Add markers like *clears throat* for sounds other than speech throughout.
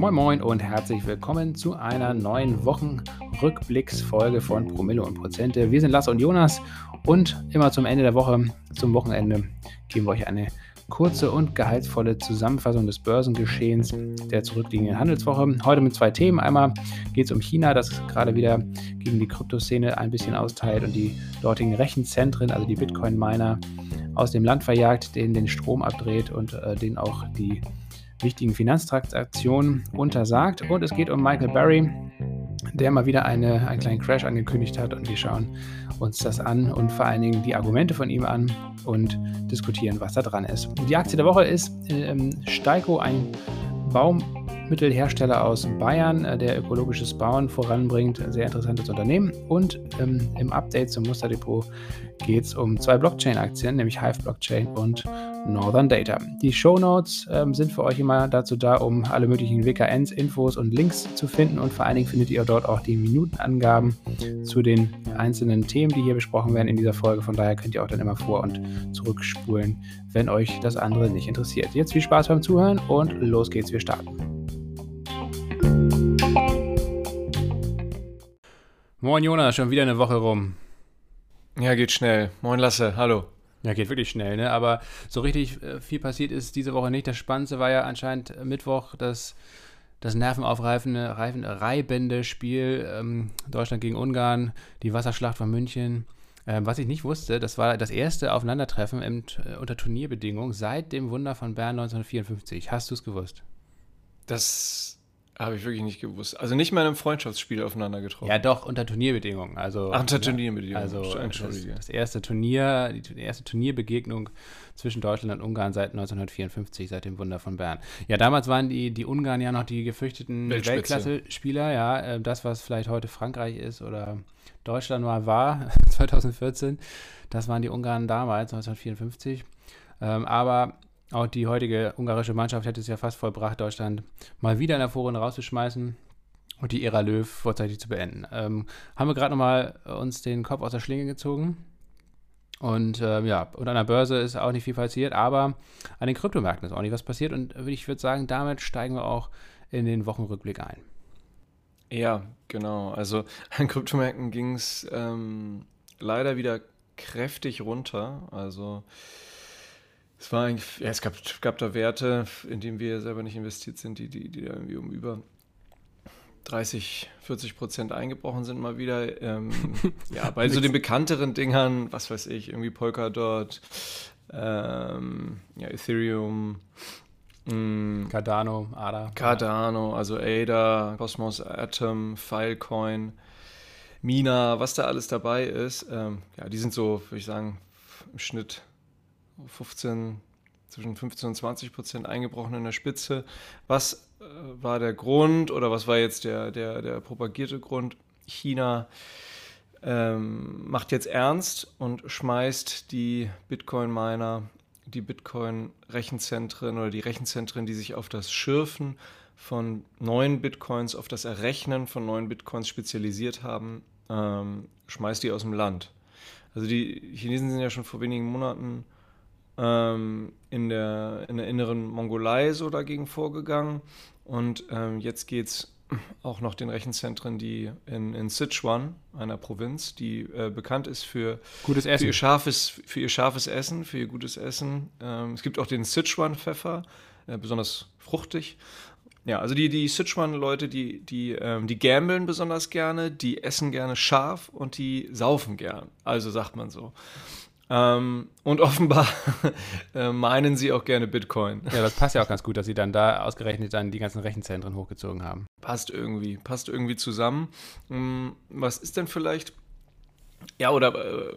Moin Moin und herzlich willkommen zu einer neuen Wochenrückblicksfolge von Promille und Prozente. Wir sind Lasse und Jonas und immer zum Ende der Woche, zum Wochenende, geben wir euch eine kurze und gehaltsvolle Zusammenfassung des Börsengeschehens der zurückliegenden Handelswoche. Heute mit zwei Themen. Einmal geht es um China, das gerade wieder gegen die Kryptoszene ein bisschen austeilt und die dortigen Rechenzentren, also die Bitcoin-Miner, aus dem Land verjagt, denen den Strom abdreht und äh, denen auch die wichtigen Finanztransaktionen untersagt. Und es geht um Michael Barry, der mal wieder eine, einen kleinen Crash angekündigt hat und wir schauen uns das an und vor allen Dingen die Argumente von ihm an und diskutieren, was da dran ist. Die Aktie der Woche ist ähm, Steiko, ein Baumittelhersteller aus Bayern, äh, der ökologisches Bauen voranbringt. Sehr interessantes Unternehmen. Und ähm, im Update zum Musterdepot geht es um zwei Blockchain-Aktien, nämlich Hive Blockchain und Northern Data. Die Show Notes ähm, sind für euch immer dazu da, um alle möglichen WKNs, Infos und Links zu finden und vor allen Dingen findet ihr dort auch die Minutenangaben zu den einzelnen Themen, die hier besprochen werden in dieser Folge. Von daher könnt ihr auch dann immer vor- und zurückspulen, wenn euch das andere nicht interessiert. Jetzt viel Spaß beim Zuhören und los geht's, wir starten. Moin Jonas, schon wieder eine Woche rum. Ja, geht schnell. Moin Lasse, hallo. Ja, geht wirklich schnell, ne? Aber so richtig äh, viel passiert ist diese Woche nicht. Das Spannendste war ja anscheinend Mittwoch das, das nervenaufreibende, reibende Spiel ähm, Deutschland gegen Ungarn, die Wasserschlacht von München. Ähm, was ich nicht wusste, das war das erste Aufeinandertreffen im, äh, unter Turnierbedingungen seit dem Wunder von Bern 1954. Hast du es gewusst? Das habe ich wirklich nicht gewusst. Also nicht mal in einem Freundschaftsspiel aufeinander getroffen. Ja, doch, unter Turnierbedingungen. Also, Ach, unter Turnierbedingungen. Also das, das, erste Turnier, die, die, erste Turnierbegegnung zwischen Deutschland und Ungarn seit 1954, seit dem Wunder von Bern. Ja, damals waren die, die Ungarn ja noch die gefürchteten Weltklasse-Spieler, ja. Äh, das, was vielleicht heute Frankreich ist oder Deutschland mal war, *laughs* 2014, das waren die Ungarn damals, 1954. Ähm, aber auch die heutige ungarische Mannschaft hätte es ja fast vollbracht, Deutschland mal wieder in der Vorrunde rauszuschmeißen und die Ära Löw vorzeitig zu beenden. Ähm, haben wir gerade nochmal uns den Kopf aus der Schlinge gezogen. Und äh, ja, und an der Börse ist auch nicht viel passiert, aber an den Kryptomärkten ist auch nicht was passiert. Und ich würde sagen, damit steigen wir auch in den Wochenrückblick ein. Ja, genau. Also *laughs* an Kryptomärkten ging es ähm, leider wieder kräftig runter. Also es war eigentlich, ja, es gab, gab da Werte, in denen wir selber nicht investiert sind, die, die, die irgendwie um über 30, 40 Prozent eingebrochen sind mal wieder. Ähm, *laughs* ja, bei so den bekannteren Dingern, was weiß ich, irgendwie Polkadot, ähm, ja, Ethereum, mh, mm, Cardano, ADA. Cardano, also ADA, Cosmos Atom, Filecoin, Mina, was da alles dabei ist. Ähm, ja, die sind so, würde ich sagen, im Schnitt 15, zwischen 15 und 20 Prozent eingebrochen in der Spitze. Was äh, war der Grund oder was war jetzt der, der, der propagierte Grund? China ähm, macht jetzt ernst und schmeißt die Bitcoin-Miner, die Bitcoin-Rechenzentren oder die Rechenzentren, die sich auf das Schürfen von neuen Bitcoins, auf das Errechnen von neuen Bitcoins spezialisiert haben, ähm, schmeißt die aus dem Land. Also die Chinesen sind ja schon vor wenigen Monaten ähm, in, der, in der inneren Mongolei so dagegen vorgegangen. Und ähm, jetzt geht es auch noch den Rechenzentren, die in, in Sichuan, einer Provinz, die äh, bekannt ist für, gutes Essen. Für, ihr scharfes, für ihr scharfes Essen, für ihr gutes Essen. Ähm, es gibt auch den Sichuan-Pfeffer, äh, besonders fruchtig. Ja, also die, die Sichuan-Leute, die, die, ähm, die gambeln besonders gerne, die essen gerne scharf und die saufen gern. Also sagt man so. Ähm, und *laughs* offenbar äh, meinen sie auch gerne Bitcoin. Ja, das passt ja auch ganz gut, dass sie dann da ausgerechnet dann die ganzen Rechenzentren hochgezogen haben. Passt irgendwie, passt irgendwie zusammen. Ähm, was ist denn vielleicht, ja, oder äh,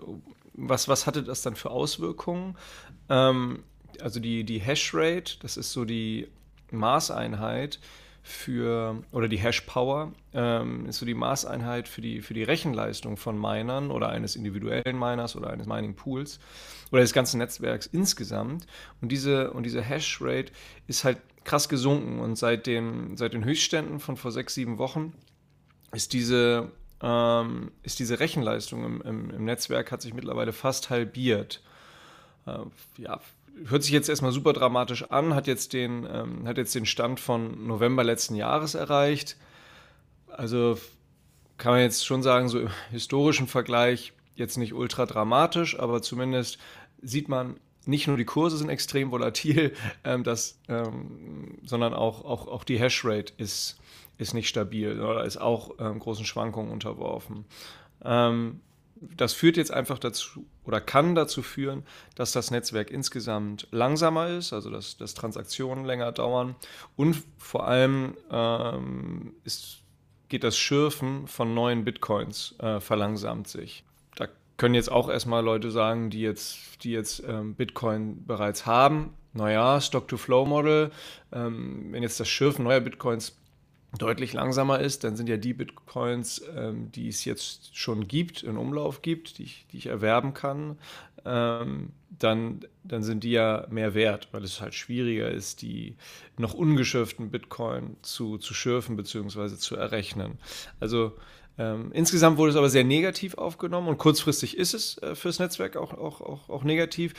was, was hatte das dann für Auswirkungen? Ähm, also die, die Hashrate, das ist so die Maßeinheit, für, oder die Hash Power ähm, ist so die Maßeinheit für die, für die Rechenleistung von Minern oder eines individuellen Miners oder eines Mining Pools oder des ganzen Netzwerks insgesamt. Und diese, und diese Hash Rate ist halt krass gesunken und seit, dem, seit den Höchstständen von vor sechs, sieben Wochen ist diese, ähm, ist diese Rechenleistung im, im, im, Netzwerk hat sich mittlerweile fast halbiert. Äh, ja, hört sich jetzt erstmal super dramatisch an, hat jetzt den, ähm, hat jetzt den Stand von November letzten Jahres erreicht. Also kann man jetzt schon sagen, so im historischen Vergleich jetzt nicht ultra dramatisch, aber zumindest sieht man, nicht nur die Kurse sind extrem volatil, *laughs* ähm, das, ähm, sondern auch, auch, auch die Hashrate ist, ist nicht stabil oder ist auch ähm, großen Schwankungen unterworfen. Ähm, das führt jetzt einfach dazu oder kann dazu führen, dass das Netzwerk insgesamt langsamer ist, also dass, dass Transaktionen länger dauern und vor allem ähm, ist, geht das Schürfen von neuen Bitcoins äh, verlangsamt sich. Da können jetzt auch erstmal Leute sagen, die jetzt, die jetzt ähm, Bitcoin bereits haben, naja, Stock-to-Flow-Model, ähm, wenn jetzt das Schürfen neuer Bitcoins deutlich langsamer ist, dann sind ja die Bitcoins, ähm, die es jetzt schon gibt, in Umlauf gibt, die ich, die ich erwerben kann, ähm, dann, dann sind die ja mehr wert, weil es halt schwieriger ist, die noch ungeschürften Bitcoin zu, zu schürfen bzw. zu errechnen. Also ähm, insgesamt wurde es aber sehr negativ aufgenommen und kurzfristig ist es äh, fürs Netzwerk auch, auch, auch, auch negativ.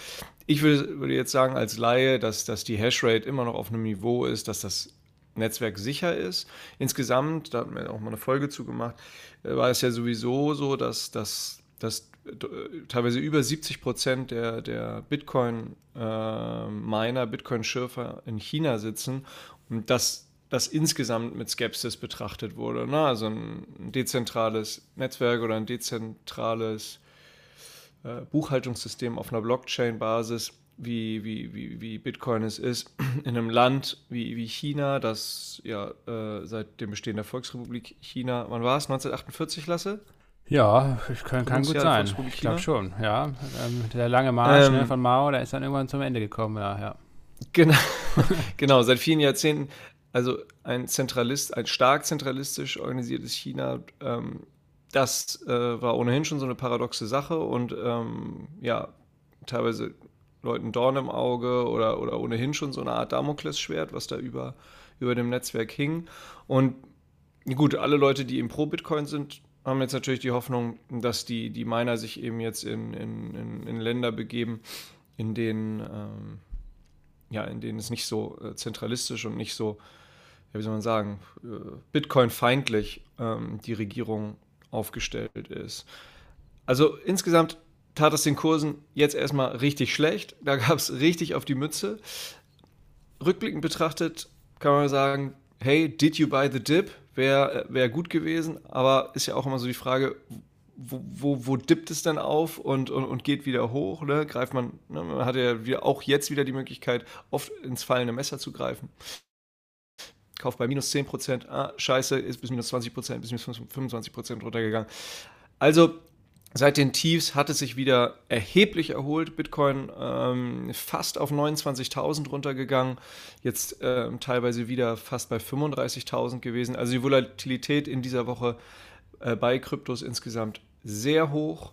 Ich würde, würde jetzt sagen als Laie, dass, dass die Hashrate immer noch auf einem Niveau ist, dass das Netzwerk sicher ist. Insgesamt, da hatten wir auch mal eine Folge zu gemacht, äh, war es ja sowieso so, dass, dass, dass äh, teilweise über 70 Prozent der, der Bitcoin-Miner, äh, Bitcoin-Schürfer in China sitzen und dass das insgesamt mit Skepsis betrachtet wurde. Ne? Also ein dezentrales Netzwerk oder ein dezentrales äh, Buchhaltungssystem auf einer Blockchain-Basis wie, wie, wie, wie Bitcoin es ist, *clears throat* in einem Land wie, wie China, das ja äh, seit dem Bestehen der Volksrepublik China, wann war es? 1948, Lasse? Ja, kann, kann gut sein. Ich glaube schon, ja. Ähm, der lange Marsch ne, ähm, ne, von Mao, der ist dann irgendwann zum Ende gekommen, ja. ja. Genau, *laughs* *laughs* genau, seit vielen Jahrzehnten, also ein Zentralist, ein stark zentralistisch organisiertes China, ähm, das äh, war ohnehin schon so eine paradoxe Sache und ähm, ja, teilweise Leuten Dorn im Auge oder, oder ohnehin schon so eine Art Damoklesschwert, was da über, über dem Netzwerk hing. Und gut, alle Leute, die im Pro-Bitcoin sind, haben jetzt natürlich die Hoffnung, dass die, die Miner sich eben jetzt in, in, in, in Länder begeben, in denen, ähm, ja, in denen es nicht so äh, zentralistisch und nicht so, ja, wie soll man sagen, äh, Bitcoin-feindlich ähm, die Regierung aufgestellt ist. Also insgesamt tat es den Kursen jetzt erstmal richtig schlecht. Da gab es richtig auf die Mütze. Rückblickend betrachtet kann man sagen, hey, did you buy the dip? Wäre wär gut gewesen, aber ist ja auch immer so die Frage, wo, wo, wo dippt es denn auf und, und, und geht wieder hoch? Ne? Greift man, ne? man hat ja wieder, auch jetzt wieder die Möglichkeit, oft ins fallende Messer zu greifen. Kauft bei minus 10%, ah, scheiße, ist bis minus 20%, bis minus 25% runtergegangen. Also Seit den Tiefs hat es sich wieder erheblich erholt. Bitcoin ähm, fast auf 29.000 runtergegangen, jetzt ähm, teilweise wieder fast bei 35.000 gewesen. Also die Volatilität in dieser Woche äh, bei Kryptos insgesamt sehr hoch.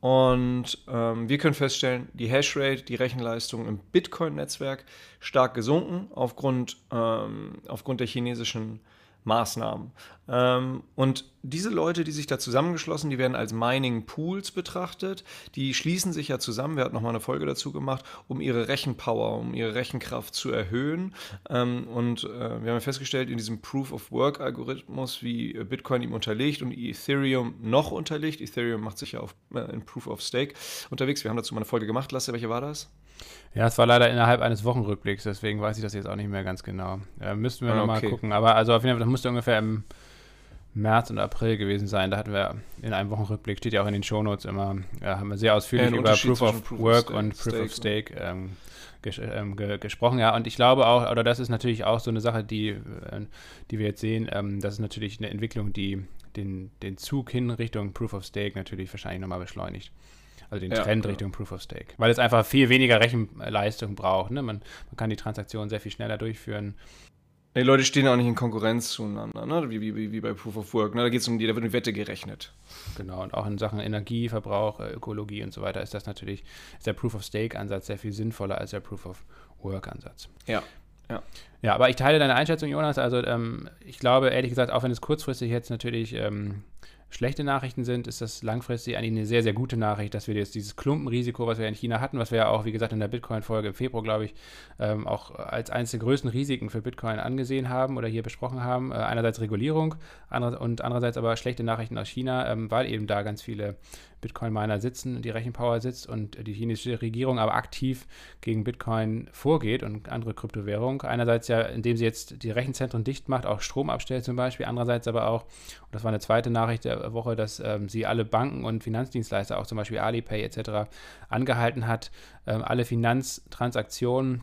Und ähm, wir können feststellen, die Hashrate, die Rechenleistung im Bitcoin-Netzwerk stark gesunken aufgrund, ähm, aufgrund der chinesischen Maßnahmen. Ähm, und diese Leute, die sich da zusammengeschlossen, die werden als Mining Pools betrachtet. Die schließen sich ja zusammen, wir hatten nochmal eine Folge dazu gemacht, um ihre Rechenpower, um ihre Rechenkraft zu erhöhen. Ähm, und äh, wir haben festgestellt, in diesem Proof of Work Algorithmus, wie Bitcoin ihm unterlegt und Ethereum noch unterlegt. Ethereum macht sich ja auf, äh, in Proof of Stake unterwegs. Wir haben dazu mal eine Folge gemacht. Lasse, welche war das? Ja, es war leider innerhalb eines Wochenrückblicks, deswegen weiß ich das jetzt auch nicht mehr ganz genau. Äh, müssten wir ah, nochmal okay. gucken. Aber also auf jeden Fall, das musste ungefähr im März und April gewesen sein. Da hatten wir in einem Wochenrückblick, steht ja auch in den Shownotes immer, ja, äh, haben wir sehr ausführlich ja, über Proof of Proof Work und Proof Stake, of Stake ähm, ges ähm, ge gesprochen. Ja, und ich glaube auch, oder das ist natürlich auch so eine Sache, die, äh, die wir jetzt sehen, ähm, das ist natürlich eine Entwicklung, die den, den Zug hin Richtung Proof of Stake natürlich wahrscheinlich nochmal beschleunigt. Also den ja, Trend ja. Richtung Proof of Stake. Weil es einfach viel weniger Rechenleistung braucht. Ne? Man, man kann die Transaktion sehr viel schneller durchführen. Die Leute stehen auch nicht in Konkurrenz zueinander, ne? wie, wie, wie bei Proof of Work. Ne? Da geht es um die, da wird eine Wette gerechnet. Genau, und auch in Sachen Energieverbrauch, äh, Ökologie und so weiter ist das natürlich, ist der Proof of Stake-Ansatz sehr viel sinnvoller als der Proof of Work-Ansatz. Ja. Ja. ja, aber ich teile deine Einschätzung, Jonas. Also ähm, ich glaube, ehrlich gesagt, auch wenn es kurzfristig jetzt natürlich ähm, schlechte Nachrichten sind, ist das langfristig eigentlich eine sehr, sehr gute Nachricht, dass wir jetzt dieses Klumpenrisiko, was wir in China hatten, was wir ja auch, wie gesagt, in der Bitcoin-Folge im Februar, glaube ich, ähm, auch als eines der größten Risiken für Bitcoin angesehen haben oder hier besprochen haben. Äh, einerseits Regulierung andere, und andererseits aber schlechte Nachrichten aus China, ähm, weil eben da ganz viele Bitcoin-Miner sitzen, die Rechenpower sitzt und die chinesische Regierung aber aktiv gegen Bitcoin vorgeht und andere Kryptowährungen. Einerseits ja, indem sie jetzt die Rechenzentren dicht macht, auch Strom abstellt zum Beispiel, andererseits aber auch, und das war eine zweite Nachricht der Woche, dass ähm, sie alle Banken und Finanzdienstleister, auch zum Beispiel Alipay etc., angehalten hat, ähm, alle Finanztransaktionen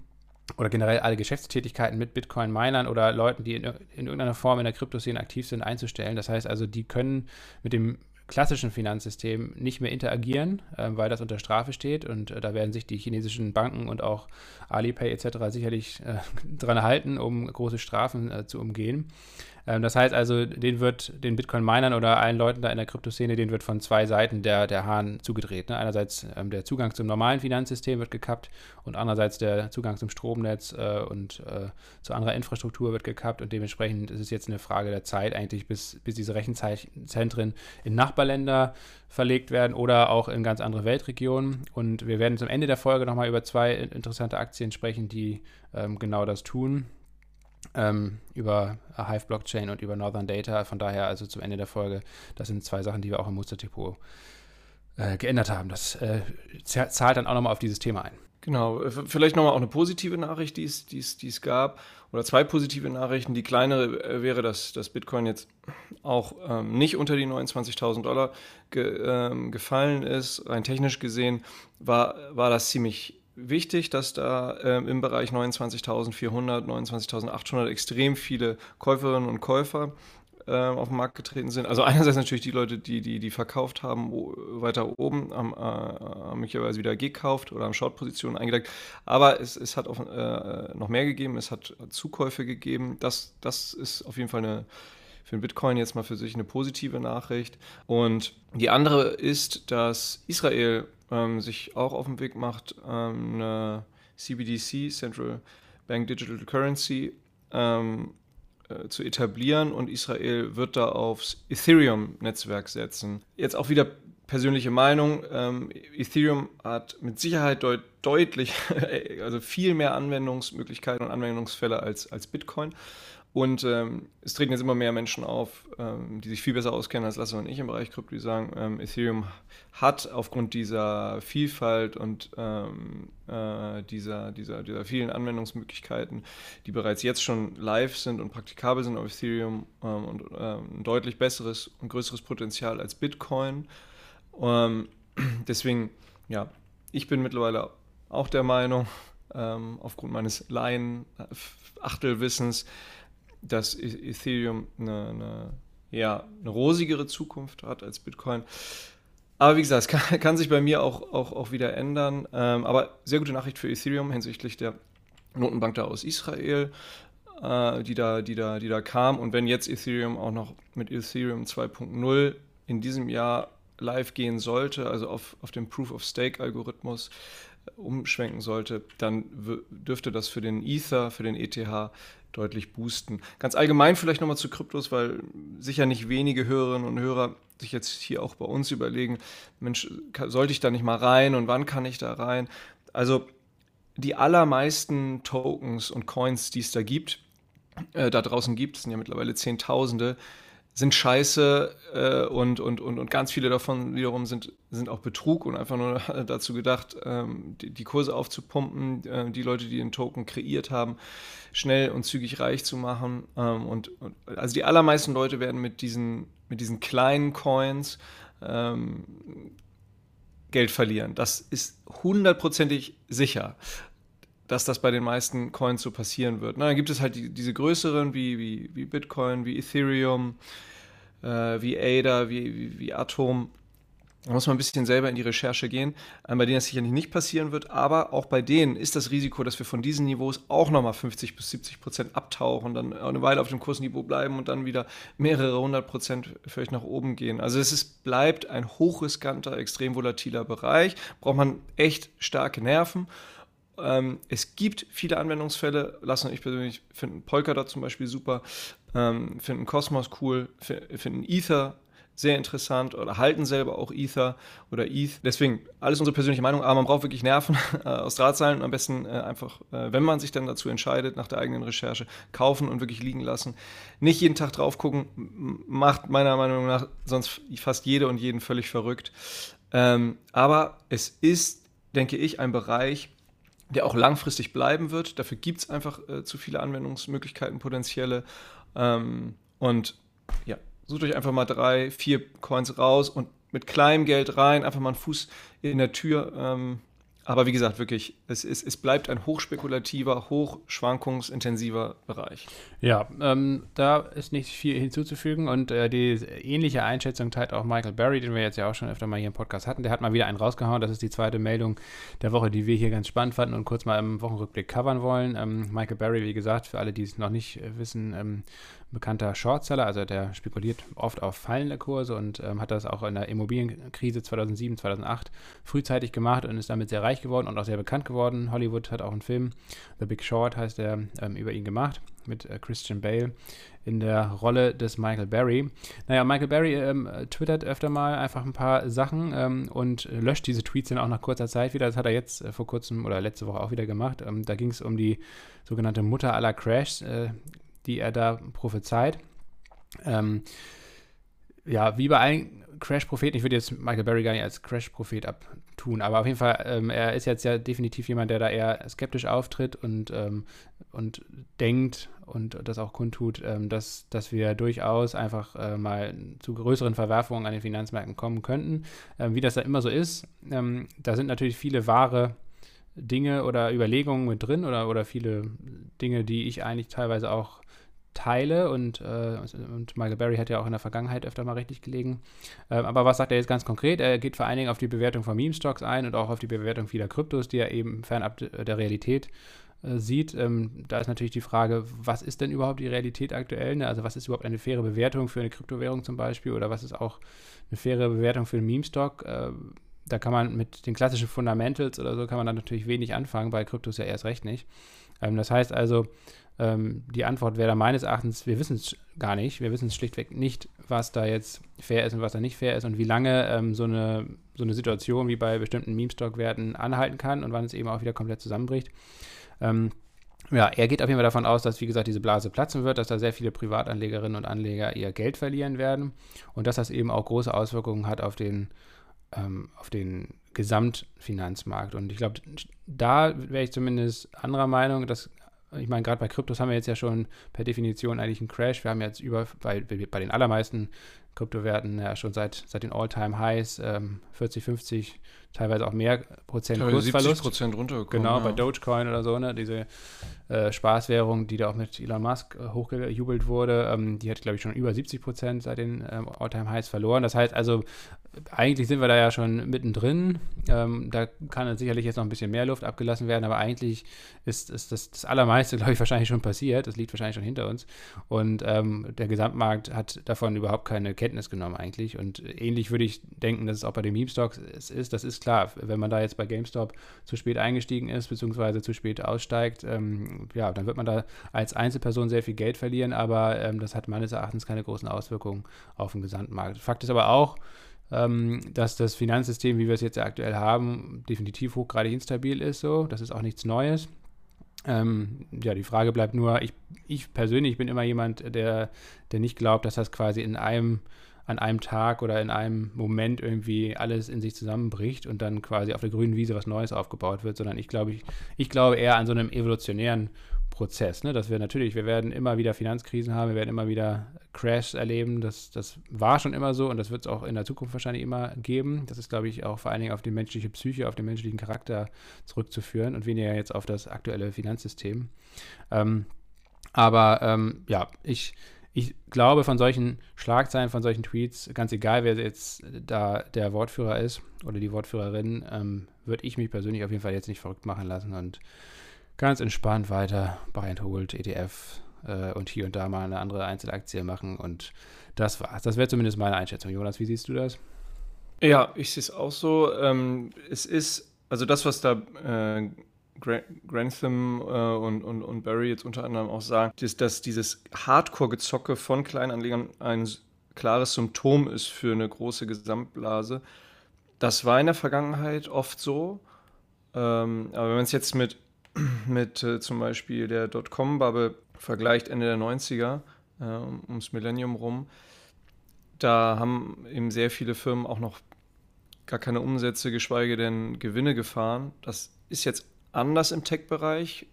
oder generell alle Geschäftstätigkeiten mit Bitcoin-Minern oder Leuten, die in, in, irgendeiner Form in der Kryptoszene aktiv sind, einzustellen. Das heißt also, die können mit dem klassischen Finanzsystem nicht mehr interagieren, äh, weil das unter Strafe steht und äh, da werden sich die chinesischen Banken und auch Alipay etc. sicherlich äh, *laughs* dran halten, um große Strafen äh, zu umgehen. Ähm, das heißt also, den wird den Bitcoin-Minern oder allen Leuten da in der Kryptoszene, den wird von zwei Seiten der, der Hahn zugedreht. Ne? Einerseits ähm, der Zugang zum normalen Finanzsystem wird gekappt und andererseits der Zugang zum Stromnetz äh, und äh, zu anderer Infrastruktur wird gekappt und dementsprechend ist es jetzt eine Frage der Zeit eigentlich, bis, bis diese Rechenzentren in Nachbarländer verlegt werden oder auch in ganz andere Weltregionen. Und wir werden zum Ende der Folge nochmal über zwei interessante Aktien sprechen, die ähm, genau das tun ähm, über Hive Blockchain und über Northern Data. Von daher also zum Ende der Folge, das sind zwei Sachen, die wir auch im Musterdepot äh, geändert haben. Das äh, zahlt dann auch nochmal auf dieses Thema ein. Genau, vielleicht nochmal auch eine positive Nachricht, die es, die, es, die es gab, oder zwei positive Nachrichten. Die kleinere äh, wäre, dass, dass Bitcoin jetzt auch ähm, nicht unter die 29.000 Dollar ge, ähm, gefallen ist. Rein technisch gesehen war, war das ziemlich wichtig, dass da ähm, im Bereich 29.400, 29.800 extrem viele Käuferinnen und Käufer äh, auf den Markt getreten sind. Also einerseits natürlich die Leute, die die, die verkauft haben, weiter oben haben, äh, haben möglicherweise wieder gekauft oder haben Short-Positionen eingedeckt. Aber es, es hat auch äh, noch mehr gegeben, es hat Zukäufe gegeben. Das, das ist auf jeden Fall eine für den Bitcoin jetzt mal für sich eine positive Nachricht. Und die andere ist, dass Israel ähm, sich auch auf den Weg macht, ähm, eine CBDC, Central Bank Digital Currency, ähm, äh, zu etablieren und Israel wird da aufs Ethereum-Netzwerk setzen. Jetzt auch wieder persönliche Meinung. Ähm, Ethereum hat mit Sicherheit deut deutlich, *laughs* also viel mehr Anwendungsmöglichkeiten und Anwendungsfälle als, als Bitcoin. Und ähm, es treten jetzt immer mehr Menschen auf, ähm, die sich viel besser auskennen als Lasse und ich im Bereich Krypto, die sagen, ähm, Ethereum hat aufgrund dieser Vielfalt und ähm, äh, dieser, dieser, dieser vielen Anwendungsmöglichkeiten, die bereits jetzt schon live sind und praktikabel sind auf Ethereum ähm, und ähm, ein deutlich besseres und größeres Potenzial als Bitcoin. *clears throat* deswegen, ja, ich bin mittlerweile auch der Meinung, aufgrund meines Laien-Achtelwissens, dass e- Ethereum eine, eine, ja, eine rosigere Zukunft hat als Bitcoin. Aber wie gesagt, es kann, *laughs* kann sich bei mir auch, auch, auch wieder ändern. Ähm, aber sehr gute Nachricht für Ethereum hinsichtlich der Notenbank da aus Israel, äh, die, da, die, da, die da kam. Und wenn jetzt Ethereum auch noch mit Ethereum 2.0 in diesem Jahr live gehen sollte, also auf, auf dem Proof-of-Stake-Algorithmus äh, umschwenken sollte, dann dürfte das für den Ether, für den ETH deutlich boosten. Ganz allgemein vielleicht nochmal zu Kryptos, weil sicher nicht wenige Hörerinnen und Hörer sich jetzt hier auch bei uns überlegen, Mensch, sollte ich da nicht mal rein und wann kann ich da rein? Also die allermeisten Tokens und Coins, die es da gibt, äh, da draußen gibt, es sind ja mittlerweile Zehntausende, sind scheiße äh, und, und, und, und ganz viele davon wiederum sind, sind auch Betrug und einfach nur *laughs* dazu gedacht, ähm, die, die, Kurse aufzupumpen, äh, die Leute, die den Token kreiert haben, schnell und zügig reich zu machen. Ähm, und, und, also die allermeisten Leute werden mit diesen, mit diesen kleinen Coins ähm, Geld verlieren. Das ist hundertprozentig sicher dass das bei den meisten Coins so passieren wird. Na, dann gibt es halt die, diese größeren wie, wie, wie Bitcoin, wie Ethereum, äh, wie ADA, wie, wie, wie Atom. Da muss man ein bisschen selber in die Recherche gehen, äh, bei denen das sicherlich nicht passieren wird, aber auch bei denen ist das Risiko, dass wir von diesen Niveaus auch nochmal 50 bis 70 Prozent abtauchen, dann eine Weile auf dem Kursniveau bleiben und dann wieder mehrere hundert Prozent vielleicht nach oben gehen. Also es ist, bleibt ein hochriskanter, extrem volatiler Bereich, braucht man echt starke Nerven ähm, es gibt viele Anwendungsfälle. Lassen ich persönlich finden Polkadot zum Beispiel super, ähm, finden Cosmos cool, finden Ether sehr interessant oder halten selber auch Ether oder ETH. Deswegen alles unsere persönliche Meinung, aber man braucht wirklich Nerven *laughs* äh, aus Drahtseilen. Am besten äh, einfach, äh, wenn man sich dann dazu entscheidet, nach der eigenen Recherche kaufen und wirklich liegen lassen. Nicht jeden Tag drauf gucken, macht meiner Meinung nach sonst fast jede und jeden völlig verrückt. Ähm, aber es ist, denke ich, ein Bereich, der auch langfristig bleiben wird. Dafür gibt es einfach äh, zu viele Anwendungsmöglichkeiten, potenzielle. Ähm, und ja, sucht euch einfach mal drei, vier Coins raus und mit kleinem Geld rein, einfach mal einen Fuß in der Tür. Ähm, aber wie gesagt, wirklich, es, ist, es bleibt ein hochspekulativer, hochschwankungsintensiver Bereich. Ja, ähm, da ist nicht viel hinzuzufügen und äh, die ähnliche Einschätzung teilt auch Michael Barry, den wir jetzt ja auch schon öfter mal hier im Podcast hatten. Der hat mal wieder einen rausgehauen. Das ist die zweite Meldung der Woche, die wir hier ganz spannend fanden und kurz mal im Wochenrückblick covern wollen. Ähm, Michael Barry, wie gesagt, für alle, die es noch nicht äh, wissen, ähm, bekannter Shortseller, also der spekuliert oft auf fallende Kurse und ähm, hat das auch in der Immobilienkrise 2007, 2008 frühzeitig gemacht und ist damit sehr reich geworden und auch sehr bekannt geworden. Hollywood hat auch einen Film, The Big Short heißt der, ähm, über ihn gemacht mit äh, Christian Bale in der Rolle des Michael Barry. Naja, Michael Barry ähm, twittert öfter mal einfach ein paar Sachen ähm, und löscht diese Tweets dann auch nach kurzer Zeit wieder. Das hat er jetzt äh, vor kurzem oder letzte Woche auch wieder gemacht. Ähm, da ging es um die sogenannte Mutter aller Crashs. Äh, die er da prophezeit. Ähm, ja, wie bei allen Crash-Propheten, ich würde jetzt Michael Berry gar nicht als Crash-Prophet abtun, aber auf jeden Fall, ähm, er ist jetzt ja definitiv jemand, der da eher skeptisch auftritt und, ähm, und denkt und das auch kundtut, ähm, dass, dass wir durchaus einfach äh, mal zu größeren Verwerfungen an den Finanzmärkten kommen könnten. Ähm, wie das da immer so ist, ähm, da sind natürlich viele wahre Dinge oder Überlegungen mit drin oder, oder viele Dinge, die ich eigentlich teilweise auch teile und, äh, und Michael Berry hat ja auch in der Vergangenheit öfter mal richtig gelegen. Ähm, aber was sagt er jetzt ganz konkret? Er geht vor allen Dingen auf die Bewertung von Meme-Stocks ein und auch auf die Bewertung vieler Kryptos, die er eben fernab der Realität äh, sieht. Ähm, da ist natürlich die Frage, was ist denn überhaupt die Realität aktuell? Ne? Also was ist überhaupt eine faire Bewertung für eine Kryptowährung zum Beispiel oder was ist auch eine faire Bewertung für einen Meme-Stock? Äh, da kann man mit den klassischen Fundamentals oder so kann man dann natürlich wenig anfangen, bei Kryptos ja erst recht nicht. Ähm, das heißt also, ähm, die Antwort wäre da meines Erachtens, wir wissen es gar nicht. Wir wissen es schlichtweg nicht, was da jetzt fair ist und was da nicht fair ist und wie lange ähm, so, eine, so eine Situation wie bei bestimmten Meme-Stock-Werten anhalten kann und wann es eben auch wieder komplett zusammenbricht. Ähm, ja, er geht auf jeden Fall davon aus, dass, wie gesagt, diese Blase platzen wird, dass da sehr viele Privatanlegerinnen und Anleger ihr Geld verlieren werden und dass das eben auch große Auswirkungen hat auf den, ähm, auf den Gesamtfinanzmarkt. Und ich glaube, da wäre ich zumindest anderer Meinung, dass ich meine, gerade bei Kryptos haben wir jetzt ja schon per Definition eigentlich einen Crash. Wir haben jetzt über, bei, bei den allermeisten Kryptowerten ja schon seit, seit den All-Time-Highs ähm, 40, 50, teilweise auch mehr Prozent ja, Kursverlust. 70 Prozent runtergekommen. Genau, ja. bei Dogecoin oder so, ne, diese äh, Spaßwährung, die da auch mit Elon Musk äh, hochgejubelt wurde, ähm, die hat, glaube ich, schon über 70 Prozent seit den ähm, All-Time-Highs verloren. Das heißt also, eigentlich sind wir da ja schon mittendrin. Ähm, da kann sicherlich jetzt noch ein bisschen mehr Luft abgelassen werden, aber eigentlich ist, ist das, das Allermeiste, *laughs* glaube ich, wahrscheinlich schon passiert. Das liegt wahrscheinlich schon hinter uns. Und ähm, der Gesamtmarkt hat davon überhaupt keine Kenntnis genommen eigentlich. Und ähnlich würde ich denken, dass es auch bei den Meme-Stocks ist. Das ist klar, wenn man da jetzt bei GameStop zu spät eingestiegen ist, beziehungsweise zu spät aussteigt, ähm, ja, dann wird man da als Einzelperson sehr viel Geld verlieren, aber ähm, das hat meines Erachtens keine großen Auswirkungen auf den Gesamtmarkt. Fakt ist aber auch, ähm, dass das Finanzsystem, wie wir es jetzt aktuell haben, definitiv hochgradig instabil ist. So, das ist auch nichts Neues. Ähm, ja, die Frage bleibt nur, ich, ich persönlich bin immer jemand, der, der nicht glaubt, dass das quasi in einem, an einem Tag oder in einem Moment irgendwie alles in sich zusammenbricht und dann quasi auf der grünen Wiese was Neues aufgebaut wird, sondern ich glaube, ich, ich glaube eher an so einem evolutionären Prozess, ne? dass wir natürlich, wir werden immer wieder Finanzkrisen haben, wir werden immer wieder Crashs erleben, das, das war schon immer so und das wird es auch in der Zukunft wahrscheinlich immer geben. Das ist, glaube ich, auch vor allen Dingen auf die menschliche Psyche, auf den menschlichen Charakter zurückzuführen und weniger jetzt auf das aktuelle Finanzsystem. Ähm, aber ähm, ja, ich, ich glaube, von solchen Schlagzeilen, von solchen Tweets, ganz egal, wer jetzt da der Wortführer ist oder die Wortführerin, ähm, würde ich mich persönlich auf jeden Fall jetzt nicht verrückt machen lassen und ganz entspannt weiter and Hold, ETF äh, und hier und da mal eine andere Einzelaktie machen und das war's. Das wäre zumindest meine Einschätzung. Jonas, wie siehst du das? Ja, ich sehe es auch so. Ähm, es ist, also das, was da äh, Grantham äh, und, und, und Barry jetzt unter anderem auch sagen, ist, dass dieses Hardcore-Gezocke von Kleinanlegern ein klares Symptom ist für eine große Gesamtblase. Das war in der Vergangenheit oft so. Ähm, aber wenn man es jetzt mit, *clears throat* mit äh, zum Beispiel der Dotcom-Bubble vergleicht, Ende der 90er, äh, ums Millennium rum, da haben eben sehr viele Firmen auch noch gar keine Umsätze, geschweige denn Gewinne gefahren. Das ist jetzt anders im Tech-Bereich.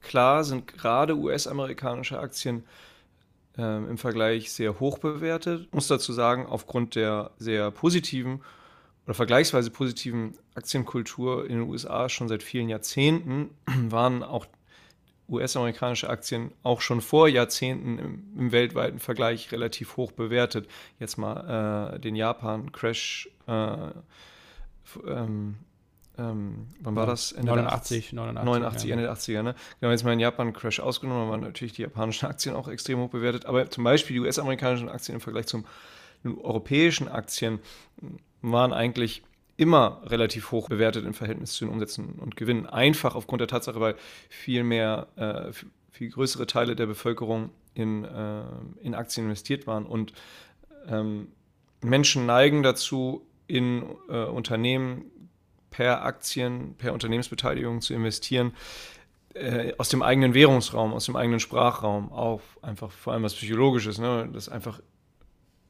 Klar sind gerade US-amerikanische Aktien äh, im Vergleich sehr hoch bewertet. Ich muss dazu sagen, aufgrund der sehr positiven oder vergleichsweise positiven Aktienkultur in den USA schon seit vielen Jahrzehnten *clears throat* waren auch US-amerikanische Aktien auch schon vor Jahrzehnten im, im, weltweiten Vergleich relativ hoch bewertet. Jetzt mal äh, den Japan-Crash. Äh, ähm, ähm, wann war das? Ende 89, 89, 89 ja. Ende der 80er. Ne? Wir haben jetzt mal den Japan-Crash ausgenommen, waren natürlich die japanischen Aktien auch extrem hoch bewertet. Aber zum Beispiel die US-amerikanischen Aktien im Vergleich zum europäischen Aktien waren eigentlich immer relativ hoch bewertet im Verhältnis zu den Umsätzen und Gewinnen. Einfach aufgrund der Tatsache, weil viel mehr, äh, viel größere Teile der Bevölkerung in, äh, in Aktien investiert waren. Und ähm, Menschen neigen dazu, in äh, Unternehmen per Aktien, per Unternehmensbeteiligung zu investieren, äh, aus dem eigenen Währungsraum, aus dem eigenen Sprachraum, auch einfach vor allem was Psychologisches, ne, das einfach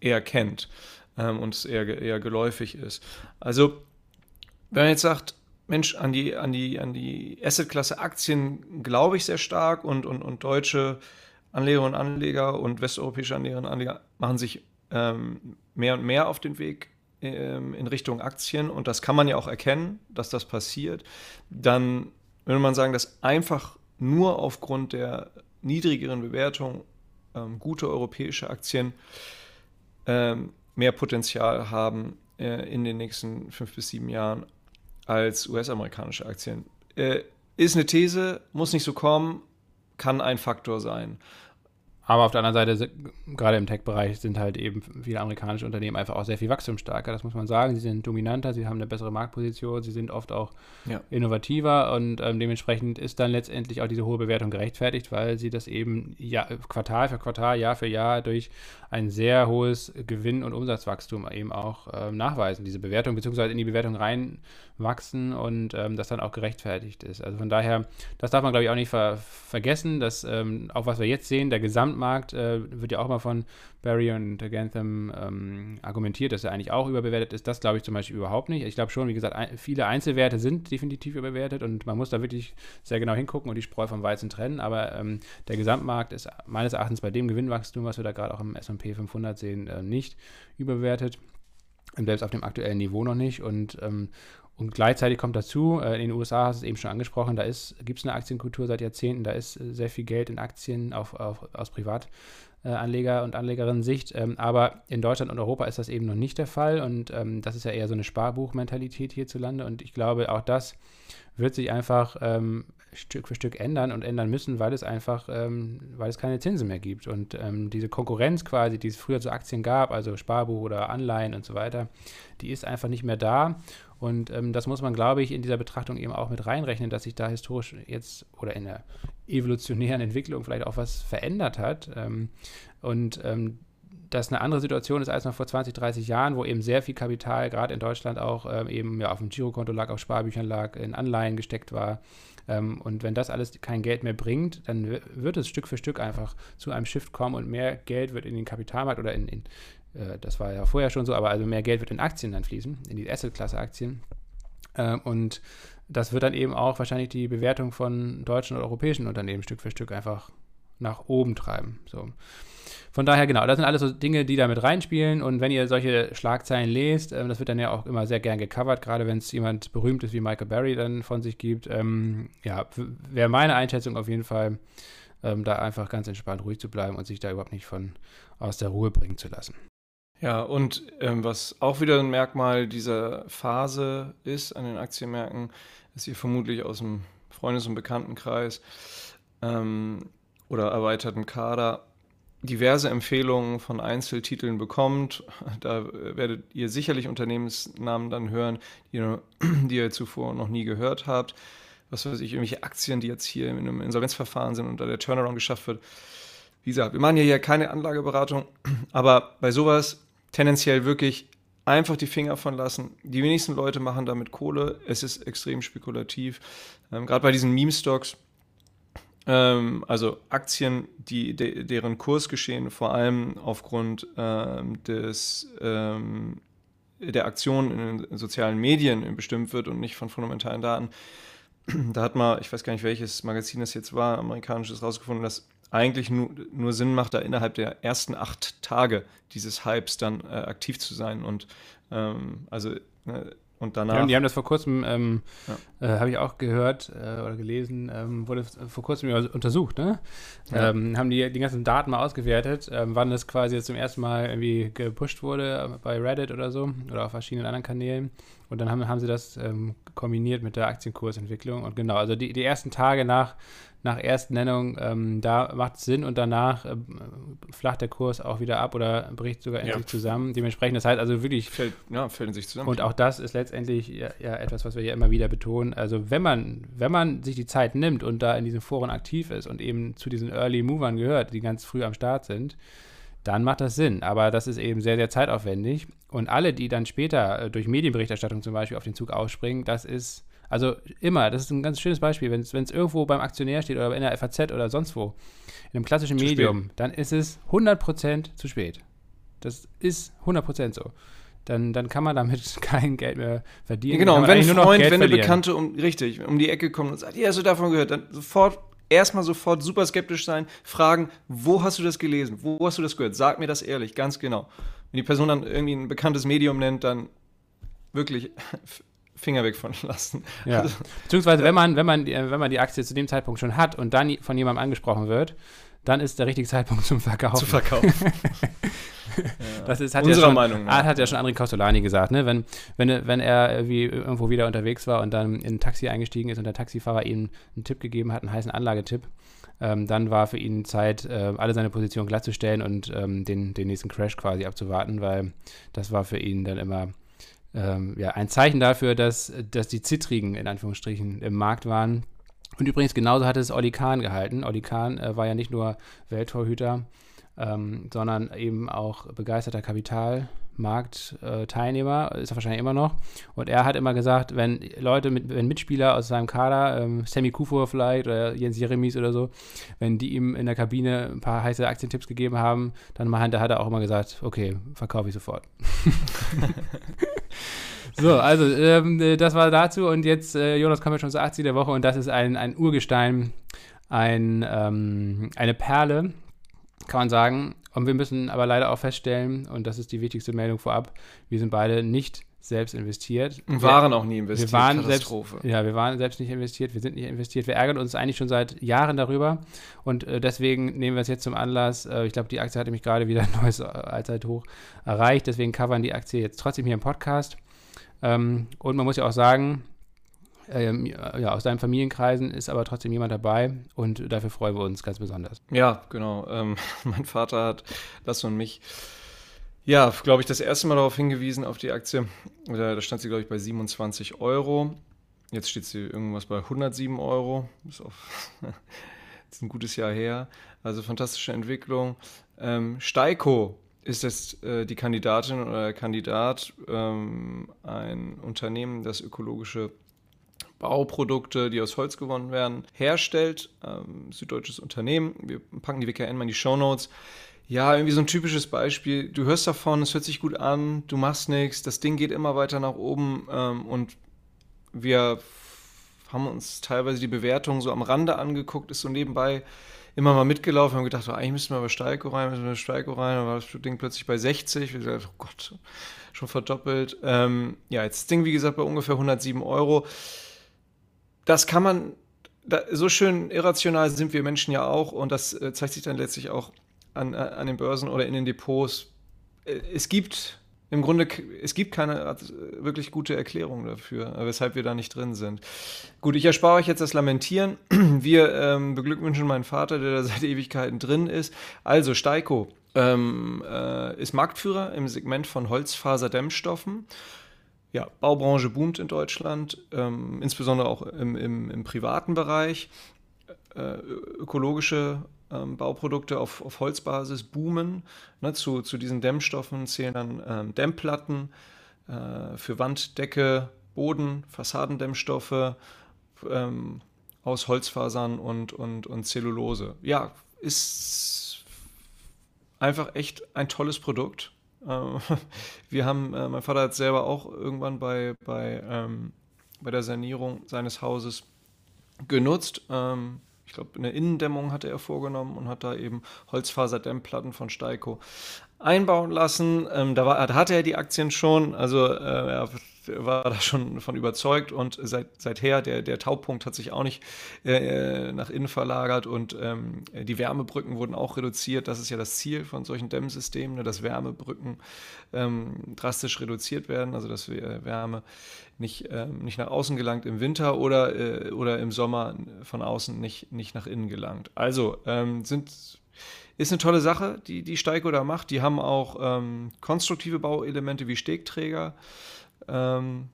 eher kennt ähm, und es eher, eher geläufig ist. Also, wenn man jetzt sagt, Mensch, an die, an die, an die Assetklasse Aktien glaube ich sehr stark und, und, und deutsche Anlegerinnen und Anleger und westeuropäische Anlegerinnen und Anleger machen sich ähm, mehr und mehr auf den Weg in Richtung Aktien und das kann man ja auch erkennen, dass das passiert, dann würde man sagen, dass einfach nur aufgrund der niedrigeren Bewertung ähm, gute europäische Aktien ähm, mehr Potenzial haben äh, in den nächsten fünf bis sieben Jahren als US-amerikanische Aktien. Äh, ist eine These, muss nicht so kommen, kann ein Faktor sein. Aber auf der anderen Seite, gerade im Tech-Bereich, sind halt eben viele amerikanische Unternehmen einfach auch sehr viel wachstumsstarker. Das muss man sagen. Sie sind dominanter, sie haben eine bessere Marktposition, sie sind oft auch ja. innovativer und ähm, dementsprechend ist dann letztendlich auch diese hohe Bewertung gerechtfertigt, weil sie das eben Jahr, Quartal für Quartal, Jahr für Jahr durch ein sehr hohes Gewinn- und Umsatzwachstum eben auch ähm, nachweisen, diese Bewertung, beziehungsweise in die Bewertung reinwachsen und ähm, das dann auch gerechtfertigt ist. Also von daher, das darf man glaube ich auch nicht ver vergessen, dass ähm, auch was wir jetzt sehen, der Gesamtmarkt äh, wird ja auch mal von Barry und Gantham ähm, argumentiert, dass er eigentlich auch überbewertet ist. Das glaube ich zum Beispiel überhaupt nicht. Ich glaube schon, wie gesagt, ein, viele Einzelwerte sind definitiv überbewertet und man muss da wirklich sehr genau hingucken und die Spreu vom Weizen trennen. Aber ähm, der Gesamtmarkt ist meines Erachtens bei dem Gewinnwachstum, was wir da gerade auch im S&P 500 sehen, äh, nicht überbewertet. Selbst auf dem aktuellen Niveau noch nicht. Und, ähm, und gleichzeitig kommt dazu, äh, in den USA hast du es eben schon angesprochen, da gibt es eine Aktienkultur seit Jahrzehnten, da ist äh, sehr viel Geld in Aktien auf, auf, aus Privat, äh, und Anlegerinnen-Sicht. Ähm, aber in Deutschland und Europa ist das eben noch nicht der Fall und ähm, das ist ja eher so eine Sparbuchmentalität hierzulande und ich glaube, auch das wird sich einfach ähm, Stück für Stück ändern und ändern müssen, weil es einfach, weil es keine Zinsen mehr gibt. Und diese Konkurrenz quasi, die es früher zu Aktien gab, also Sparbuch oder Anleihen und so weiter, die ist einfach nicht mehr da. Und ähm, das muss man, glaube ich, in dieser Betrachtung eben auch mit reinrechnen, dass sich da historisch jetzt oder in der evolutionären Entwicklung vielleicht auch was verändert hat. Ähm, und ähm, das eine andere Situation ist als noch vor 20, 30 Jahren, wo eben sehr viel Kapital, gerade in Deutschland auch ähm, eben ja, auf dem Girokonto lag, auf Sparbüchern lag, in Anleihen gesteckt war. Ähm, und wenn das alles kein Geld mehr bringt, dann wird es Stück für Stück einfach zu einem Shift kommen und mehr Geld wird in den Kapitalmarkt oder in, in äh, das war ja vorher schon so, aber also mehr Geld wird in Aktien dann fließen, in die Asset-Klasse Aktien. Äh, und das wird dann eben auch wahrscheinlich die Bewertung von deutschen und europäischen Unternehmen Stück für Stück einfach nach oben treiben. So. Von daher, genau, das sind alles so Dinge, die da mit reinspielen. Und wenn ihr solche Schlagzeilen lest, ähm, das wird dann ja auch immer sehr gern gecovert, gerade wenn es jemand berühmt ist wie Michael Barry dann von sich gibt. Ähm, ja, wäre meine Einschätzung auf jeden Fall, ähm, da einfach ganz entspannt ruhig zu bleiben und sich da überhaupt nicht von aus der Ruhe bringen zu lassen. Ja, und ähm, was auch wieder ein Merkmal dieser Phase ist an den Aktienmärkten, ist ihr vermutlich aus dem Freundes- und Bekanntenkreis ähm, oder erweiterten Kader diverse Empfehlungen von Einzeltiteln bekommt. Da werdet ihr sicherlich Unternehmensnamen dann hören, die ihr, die ihr zuvor noch nie gehört habt. Was weiß ich, irgendwelche Aktien, die jetzt hier in einem Insolvenzverfahren sind und da der Turnaround geschafft wird. wie gesagt, wir machen ja hier keine Anlageberatung, aber bei sowas tendenziell wirklich einfach die Finger von lassen. Die wenigsten Leute machen damit Kohle. Es ist extrem spekulativ. Ähm, Gerade bei diesen Meme-Stocks, ähm, also Aktien, die, de, deren Kursgeschehen vor allem aufgrund ähm, des, ähm, der Aktion in den sozialen Medien bestimmt wird und nicht von fundamentalen Daten. Da hat mal, ich weiß gar nicht, welches Magazin das jetzt war, amerikanisches, rausgefunden, dass eigentlich nur, nur Sinn macht, da innerhalb der ersten acht Tage dieses Hypes dann äh, aktiv zu sein. Und ähm, also ne, und danach. Die haben, die haben, das vor kurzem, ähm, ja. äh, habe ich auch gehört äh, oder gelesen, ähm, wurde vor kurzem untersucht, ne? Ja. Ähm, haben die die ganzen Daten mal ausgewertet, ähm, wann das quasi jetzt zum ersten Mal irgendwie gepusht wurde bei Reddit oder so oder auf verschiedenen anderen Kanälen. Und dann haben, haben sie das ähm, kombiniert mit der Aktienkursentwicklung. Und genau, also die, die ersten Tage nach nach Erstnennung, ähm, da macht es Sinn und danach äh, flacht der Kurs auch wieder ab oder bricht sogar endlich ja. zusammen. Dementsprechend, das heißt also wirklich. Fällt, ja, fällt sich zusammen. Und auch das ist letztendlich ja, ja, etwas, was wir ja immer wieder betonen. Also, wenn man, wenn man sich die Zeit nimmt und da in diesen Foren aktiv ist und eben zu diesen Early Movern gehört, die ganz früh am Start sind, dann macht das Sinn. Aber das ist eben sehr, sehr zeitaufwendig. Und alle, die dann später äh, durch Medienberichterstattung zum Beispiel auf den Zug ausspringen, das ist also immer, das ist ein ganz schönes Beispiel, wenn es irgendwo beim Aktionär steht oder in der FAZ oder sonst wo, in einem klassischen Medium, spät. dann ist es 100% zu spät. Das ist 100% so. Dann, dann kann man damit *laughs* kein Geld mehr verdienen. Ja, genau, und wenn ein Freund, wenn eine Bekannte um, richtig, um die Ecke kommt und sagt, ja, hast du davon gehört, dann sofort, erstmal sofort super skeptisch sein, fragen, wo hast du das gelesen? Wo hast du das gehört? Sag mir das ehrlich, ganz genau. Wenn die Person dann irgendwie ein bekanntes Medium nennt, dann wirklich *laughs* Finger weg von *laughs* lassen. Ja. Also, Beziehungsweise, wenn man, wenn, man, wenn man die Aktie zu dem Zeitpunkt schon hat und dann von jemandem angesprochen wird, dann ist der richtige Zeitpunkt *laughs* zum Verkaufen. Zu verkaufen. *laughs* das ist, hat Unserer ja schon, Meinung nach. Hat ja schon André Costolani gesagt, ne? wenn, wenn, wenn er wie irgendwo wieder unterwegs war und dann in ein Taxi eingestiegen ist und der Taxifahrer ihm einen Tipp gegeben hat, einen heißen Anlagetipp, ähm, dann war für ihn Zeit, äh, alle seine Positionen glattzustellen und ähm, den, den nächsten Crash quasi abzuwarten, weil das war für ihn dann immer ähm, ja, ein Zeichen dafür, dass, dass die Zittrigen in Anführungsstrichen im Markt waren. Und übrigens genauso hat es Oli Kahn gehalten. Oli Kahn äh, war ja nicht nur Welttorhüter, ähm, sondern eben auch begeisterter Kapitalmarktteilnehmer, äh, ist er wahrscheinlich immer noch. Und er hat immer gesagt, wenn Leute, mit, wenn Mitspieler aus seinem Kader, ähm, Sammy Kufor vielleicht oder Jens Jeremies oder so, wenn die ihm in der Kabine ein paar heiße Aktientipps gegeben haben, dann hat er auch immer gesagt, okay, verkaufe ich sofort. *laughs* So, also ähm, äh, das war dazu und jetzt, äh, Jonas, kommen wir schon zur 80 der Woche und das ist ein, ein Urgestein, ein, ähm, eine Perle, kann man sagen. Und wir müssen aber leider auch feststellen, und das ist die wichtigste Meldung vorab, wir sind beide nicht selbst investiert. Und waren auch nie investiert. Wir waren selbst, ja, wir waren selbst nicht investiert, wir sind nicht investiert. Wir ärgern uns eigentlich schon seit Jahren darüber und äh, deswegen nehmen wir es jetzt zum Anlass. Äh, ich glaube, die Aktie hat nämlich gerade wieder *laughs* ein neues Allzeithoch erreicht, deswegen covern die Aktie jetzt trotzdem hier im Podcast. Ähm, und man muss ja auch sagen, ähm, ja, aus deinen Familienkreisen ist aber trotzdem jemand dabei und dafür freuen wir uns ganz besonders. Ja, genau. Ähm, *laughs* mein Vater hat das und mich, ja, glaube ich, das erste Mal darauf hingewiesen, auf die Aktie. Da, da stand sie, glaube ich, bei 27 Euro. Jetzt steht sie irgendwas bei 107 Euro. Ist, auch, *laughs* ist ein gutes Jahr her. Also fantastische Entwicklung. Ähm, Steiko ist es äh, die Kandidatin oder der Kandidat, ähm, ein Unternehmen, das ökologische Bauprodukte, die aus Holz gewonnen werden, herstellt. Ähm, süddeutsches Unternehmen. Wir packen die WKN mal in die Show Notes. Ja, irgendwie so ein typisches Beispiel. Du hörst davon, es hört sich gut an, du machst nichts, das Ding geht immer weiter nach oben ähm, und wir haben uns teilweise die Bewertung so am Rande angeguckt, ist so nebenbei immer mal mitgelaufen, haben gedacht, oh, eigentlich müssten wir bei Steiko rein, müssen wir bei Steiko rein, dann war das Ding plötzlich bei 60, wir gesagt, oh Gott, schon verdoppelt. Ähm, ja, jetzt das Ding, wie gesagt, bei ungefähr 107 Euro das kann man, da, so schön irrational sind wir Menschen ja auch und das äh, zeigt sich dann letztlich auch an, äh, an den Börsen oder in den Depots. Äh, es gibt im Grunde, es gibt keine äh, wirklich gute Erklärung dafür, weshalb wir da nicht drin sind. Gut, ich erspare euch jetzt das Lamentieren. *clears throat* Wir ähm, beglückwünschen meinen Vater, der da *laughs* seit Ewigkeiten drin ist. Also, Steiko ähm, äh, ist Marktführer im Segment von Holzfaserdämmstoffen ja, Baubranche boomt in Deutschland, ähm, insbesondere auch im, im, im privaten Bereich. Äh, ökologische ähm, Bauprodukte auf, auf Holzbasis boomen. Ne, zu, zu diesen Dämmstoffen zählen dann ähm, Dämmplatten äh, für Wand, Decke, Boden, Fassadendämmstoffe ähm, aus Holzfasern und, und, und Zellulose. Ja, ist einfach echt ein tolles Produkt. Äh, *laughs* wir haben, äh, mein Vater hat selber auch irgendwann bei, bei, ähm, bei der Sanierung seines Hauses genutzt. Ähm, ich glaube, eine Innendämmung hatte er vorgenommen und hat da eben Holzfaserdämmplatten von Steiko einbauen lassen. Ähm, da, war, da hatte er die Aktien schon, also äh, er war da schon von überzeugt und seit, seither, der, der Taupunkt hat sich auch nicht äh, nach innen verlagert und ähm, die Wärmebrücken wurden auch reduziert. Das ist ja das Ziel von solchen Dämmsystemen, ne, dass Wärmebrücken ähm, drastisch reduziert werden, also dass Wärme nicht, ähm, nicht nach außen gelangt im Winter oder, äh, oder im Sommer von außen nicht, nicht nach innen gelangt. Also ähm, sind ist eine tolle Sache, die, die Steiko da macht. Die haben auch ähm, konstruktive Bauelemente wie Stegträger. Ähm,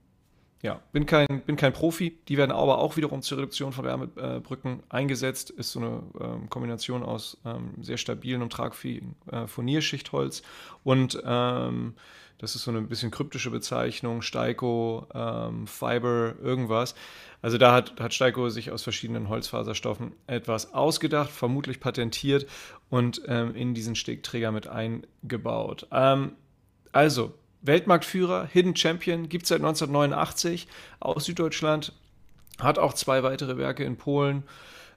ja, bin kein, bin kein Profi. Die werden aber auch wiederum zur Reduktion von Wärmebrücken eingesetzt. Ist so eine ähm, Kombination aus ähm, sehr stabilen und tragfähigen äh, Furnierschichtholz und ähm, das ist so eine bisschen kryptische Bezeichnung, Steiko, ähm, Fiber, irgendwas. Also da hat, hat Steiko sich aus verschiedenen Holzfaserstoffen etwas ausgedacht, vermutlich patentiert und ähm, in diesen Stegträger mit eingebaut. Ähm, also, Weltmarktführer, Hidden Champion, gibt es seit 1989 aus Süddeutschland, hat auch zwei weitere Werke in Polen,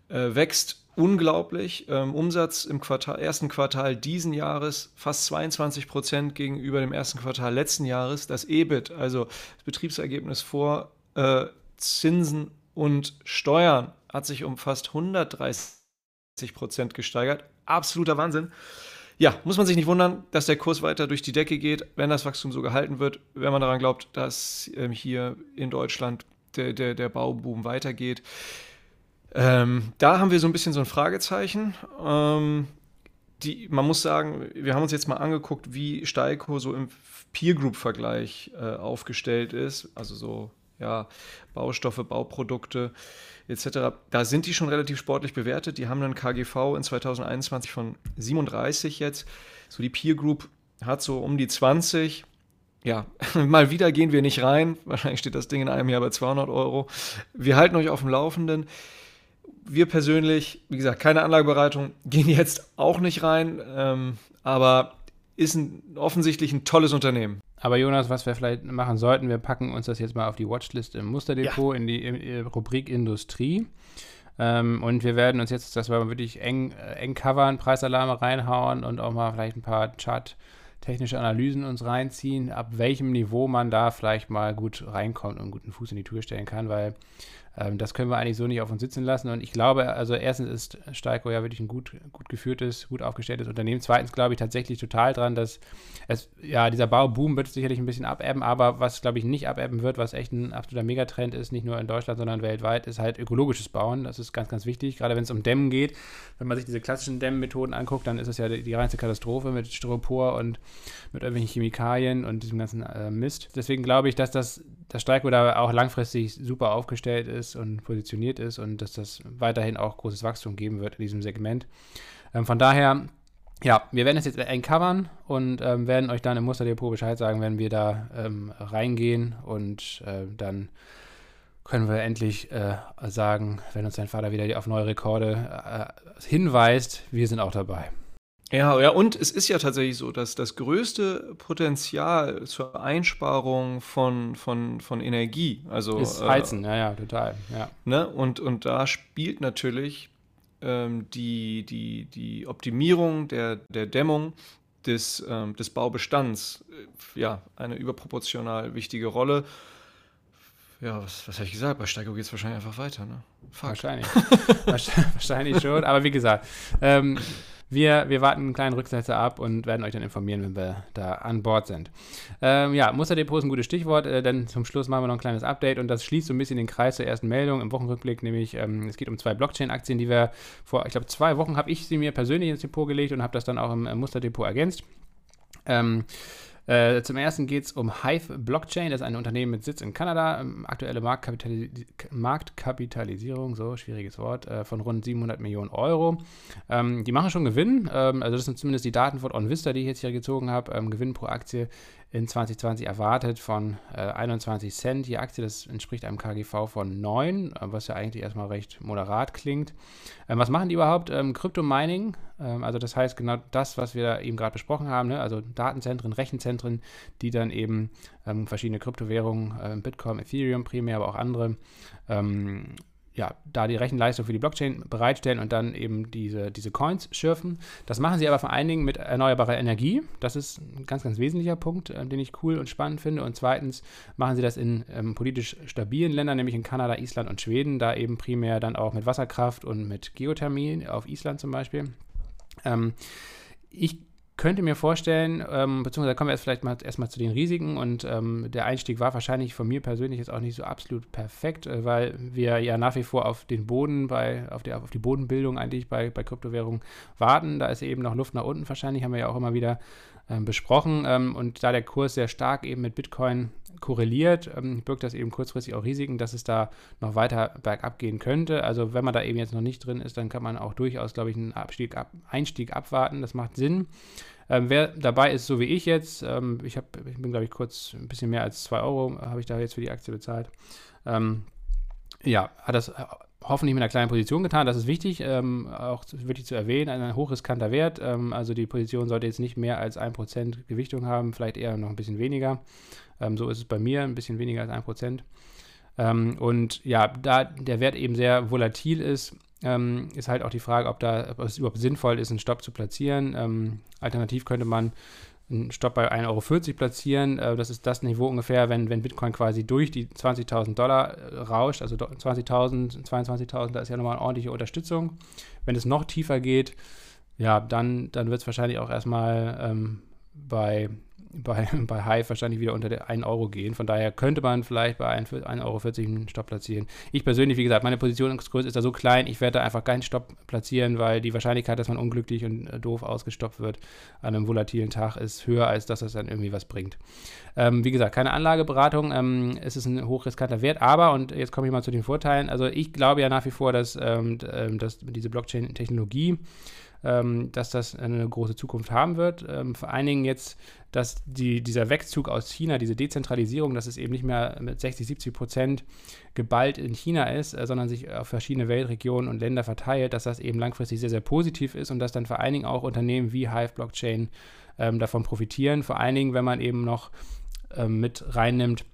äh, wächst unglaublich. Ähm, Umsatz im Quartal, ersten Quartal diesen Jahres fast 22 Prozent gegenüber dem ersten Quartal letzten Jahres. Das EBIT, also das Betriebsergebnis vor äh, Zinsen und Steuern, hat sich um fast 130 Prozent gesteigert. Absoluter Wahnsinn. Ja, muss man sich nicht wundern, dass der Kurs weiter durch die Decke geht, wenn das Wachstum so gehalten wird, wenn man daran glaubt, dass ähm, hier in Deutschland der, der, der Bauboom weitergeht. Ähm, da haben wir so ein bisschen so ein Fragezeichen. Ähm, die, man muss sagen, wir haben uns jetzt mal angeguckt, wie Steiko so im Peer Group Vergleich äh, aufgestellt ist, also so ja, Baustoffe, Bauprodukte etc. Da sind die schon relativ sportlich bewertet. Die haben einen KGV in 2021 von 37 jetzt. So die Peer Group hat so um die 20. Ja, *laughs* mal wieder gehen wir nicht rein. Wahrscheinlich steht das Ding in einem Jahr bei 200 Euro. Wir halten euch auf dem Laufenden wir persönlich, wie gesagt, keine Anlagebereitung, *laughs* gehen jetzt auch nicht rein, ähm, aber ist ein, offensichtlich ein tolles Unternehmen. Aber Jonas, was wir vielleicht machen sollten, wir packen uns das jetzt mal auf die Watchlist im Musterdepot ja. in die in Rubrik Industrie. Ähm, und wir werden uns jetzt, das war wirklich eng, äh, eng covern, Preisalarme reinhauen und auch mal vielleicht ein paar Chart-technische Analysen uns reinziehen, ab welchem Niveau man da vielleicht mal gut reinkommt und einen guten Fuß in die Tür stellen kann, weil ähm, das können wir eigentlich so nicht auf uns sitzen lassen. Und ich glaube, also erstens ist Steiko ja wirklich ein gut, gut geführtes, gut aufgestelltes Unternehmen. Zweitens glaube ich tatsächlich total dran, dass es, ja, dieser Bauboom wird sicherlich ein bisschen abebben, aber was, glaube ich, nicht abebben wird, was echt ein absoluter Megatrend ist, nicht nur in Deutschland, sondern weltweit, ist halt ökologisches Bauen. Das ist ganz, ganz wichtig, gerade wenn es um Dämmen geht. Wenn man sich diese klassischen Dämmmethoden anguckt, dann ist es ja die, die reinste Katastrophe mit Styropor und mit irgendwelchen Chemikalien und diesem ganzen äh, Mist. Deswegen glaube ich, dass das, das Steiko da auch langfristig super aufgestellt ist ist und positioniert ist und dass das weiterhin auch großes Wachstum geben wird in diesem Segment. Ähm, von daher, ja, wir werden es jetzt eng covern und ähm, werden euch dann im Musterdepot Bescheid sagen, wenn wir da ähm, reingehen und äh, dann können wir endlich äh, sagen, wenn uns dein Vater wieder auf neue Rekorde äh, hinweist, wir sind auch dabei. Ja, ja, und es ist ja tatsächlich so, dass das größte Potenzial zur Einsparung von, von, von Energie, also. Ist äh, Heizen, äh, ja, ja, total, ja. Ne? Und, und da spielt natürlich ähm, die, die, die Optimierung der, der Dämmung des, ähm, des Baubestands äh, ja, eine überproportional wichtige Rolle. Ja, was, was habe ich gesagt? Bei Steigerung geht es wahrscheinlich einfach weiter, ne? Wahrscheinlich. wahrscheinlich *laughs* schon, aber wie gesagt, ähm, wir, wir warten einen kleinen Rücksetzer ab und werden euch dann informieren, wenn wir da an Bord sind. Ähm, ja, Musterdepot ist ein gutes Stichwort, äh, denn zum Schluss machen wir noch ein kleines Update und das schließt so ein bisschen den Kreis zur ersten Meldung im Wochenrückblick, nämlich ähm, es geht um zwei Blockchain-Aktien, die wir vor, ich glaube, zwei Wochen habe ich sie mir persönlich ins Depot gelegt und habe das dann auch im, im Musterdepot ergänzt. Ähm, Äh, zum ersten geht es um Hive Blockchain, das ist ein Unternehmen mit Sitz in Kanada. Ähm, aktuelle Marktkapitalis Marktkapitalisierung, so schwieriges Wort, äh, von rund 700 Millionen Euro. Ähm, die machen schon Gewinn, ähm, also das sind zumindest die Daten von OnVista, die ich jetzt hier gezogen habe. Ähm, Gewinn pro Aktie in 2020 erwartet von äh, 21 Cent die Aktie. Das entspricht einem KGV von 9, äh, was ja eigentlich erstmal recht moderat klingt. Ähm, was machen die überhaupt? Ähm, Crypto-Mining, ähm, also das heißt genau das, was wir eben gerade besprochen haben, ne? also Datenzentren, Rechenzentren, die dann eben ähm, verschiedene Kryptowährungen, äh, Bitcoin, Ethereum primär, aber auch andere, ähm, ja, da die Rechenleistung für die Blockchain bereitstellen und dann eben diese, diese Coins schürfen. Das machen sie aber vor allen Dingen mit erneuerbarer Energie. Das ist ein ganz, ganz wesentlicher Punkt, äh, den ich cool und spannend finde. Und zweitens machen sie das in ähm, politisch stabilen Ländern, nämlich in Kanada, Island und Schweden, da eben primär dann auch mit Wasserkraft und mit Geothermie auf Island zum Beispiel. Ähm, ich könnte mir vorstellen, ähm, beziehungsweise kommen wir jetzt vielleicht mal erstmal zu den Risiken und ähm, der Einstieg war wahrscheinlich von mir persönlich jetzt auch nicht so absolut perfekt, äh, weil wir ja nach wie vor auf den Boden bei, auf die, auf die Bodenbildung eigentlich bei, bei Kryptowährungen warten. Da ist eben noch Luft nach unten wahrscheinlich, haben wir ja auch immer wieder besprochen. Ähm, und da der Kurs sehr stark eben mit Bitcoin korreliert, ähm, birgt das eben kurzfristig auch Risiken, dass es da noch weiter bergab gehen könnte. Also wenn man da eben jetzt noch nicht drin ist, dann kann man auch durchaus, glaube ich, einen Abstieg ab, Einstieg abwarten. Das macht Sinn. Ähm, wer dabei ist, so wie ich jetzt, ähm, ich, hab, ich bin, glaube ich, kurz ein bisschen mehr als 2 Euro habe ich da jetzt für die Aktie bezahlt. Ähm, ja, hat das hoffentlich mit einer kleinen Position getan. Das ist wichtig, ähm, auch wirklich zu erwähnen. Ein hochriskanter Wert. Ähm, also die Position sollte jetzt nicht mehr als 1% Gewichtung haben, vielleicht eher noch ein bisschen weniger. Ähm, so ist es bei mir, ein bisschen weniger als 1%. Ähm, und ja, da der Wert eben sehr volatil ist, ähm, ist halt auch die Frage, ob, da, ob es überhaupt sinnvoll ist, einen Stopp zu platzieren. Ähm, alternativ könnte man einen Stopp bei 1,40 Euro platzieren. Äh, das ist das Niveau ungefähr, wenn, wenn Bitcoin quasi durch die 20.000 Dollar äh, rauscht, also 20.000, 22.000, da ist ja nochmal eine ordentliche Unterstützung. Wenn es noch tiefer geht, ja, dann, dann wird es wahrscheinlich auch erstmal ähm, bei bei, *laughs* bei Hive wahrscheinlich wieder unter der 1 Euro gehen. Von daher könnte man vielleicht bei 1,40 Euro einen Stopp platzieren. Ich persönlich, wie gesagt, meine Positionsgröße ist da so klein, ich werde da einfach keinen Stopp platzieren, weil die Wahrscheinlichkeit, dass man unglücklich und äh, doof ausgestoppt wird an einem volatilen Tag, ist höher, als dass das dann irgendwie was bringt. Ähm, wie gesagt, keine Anlageberatung. Ähm, es ist ein hochriskanter Wert, aber, und jetzt komme ich mal zu den Vorteilen, also ich glaube ja nach wie vor, dass, ähm, ähm dass diese Blockchain-Technologie ähm, dass das eine große Zukunft haben wird. Ähm, vor allen Dingen jetzt, dass die, dieser Wegzug aus China, diese Dezentralisierung, dass es eben nicht mehr mit 60, 70 Prozent geballt in China ist, äh, sondern sich auf verschiedene Weltregionen und Länder verteilt, dass das eben langfristig sehr, sehr positiv ist und dass dann vor allen Dingen auch Unternehmen wie Hive Blockchain ähm, davon profitieren. Vor allen Dingen, wenn man eben noch ähm, mit reinnimmt,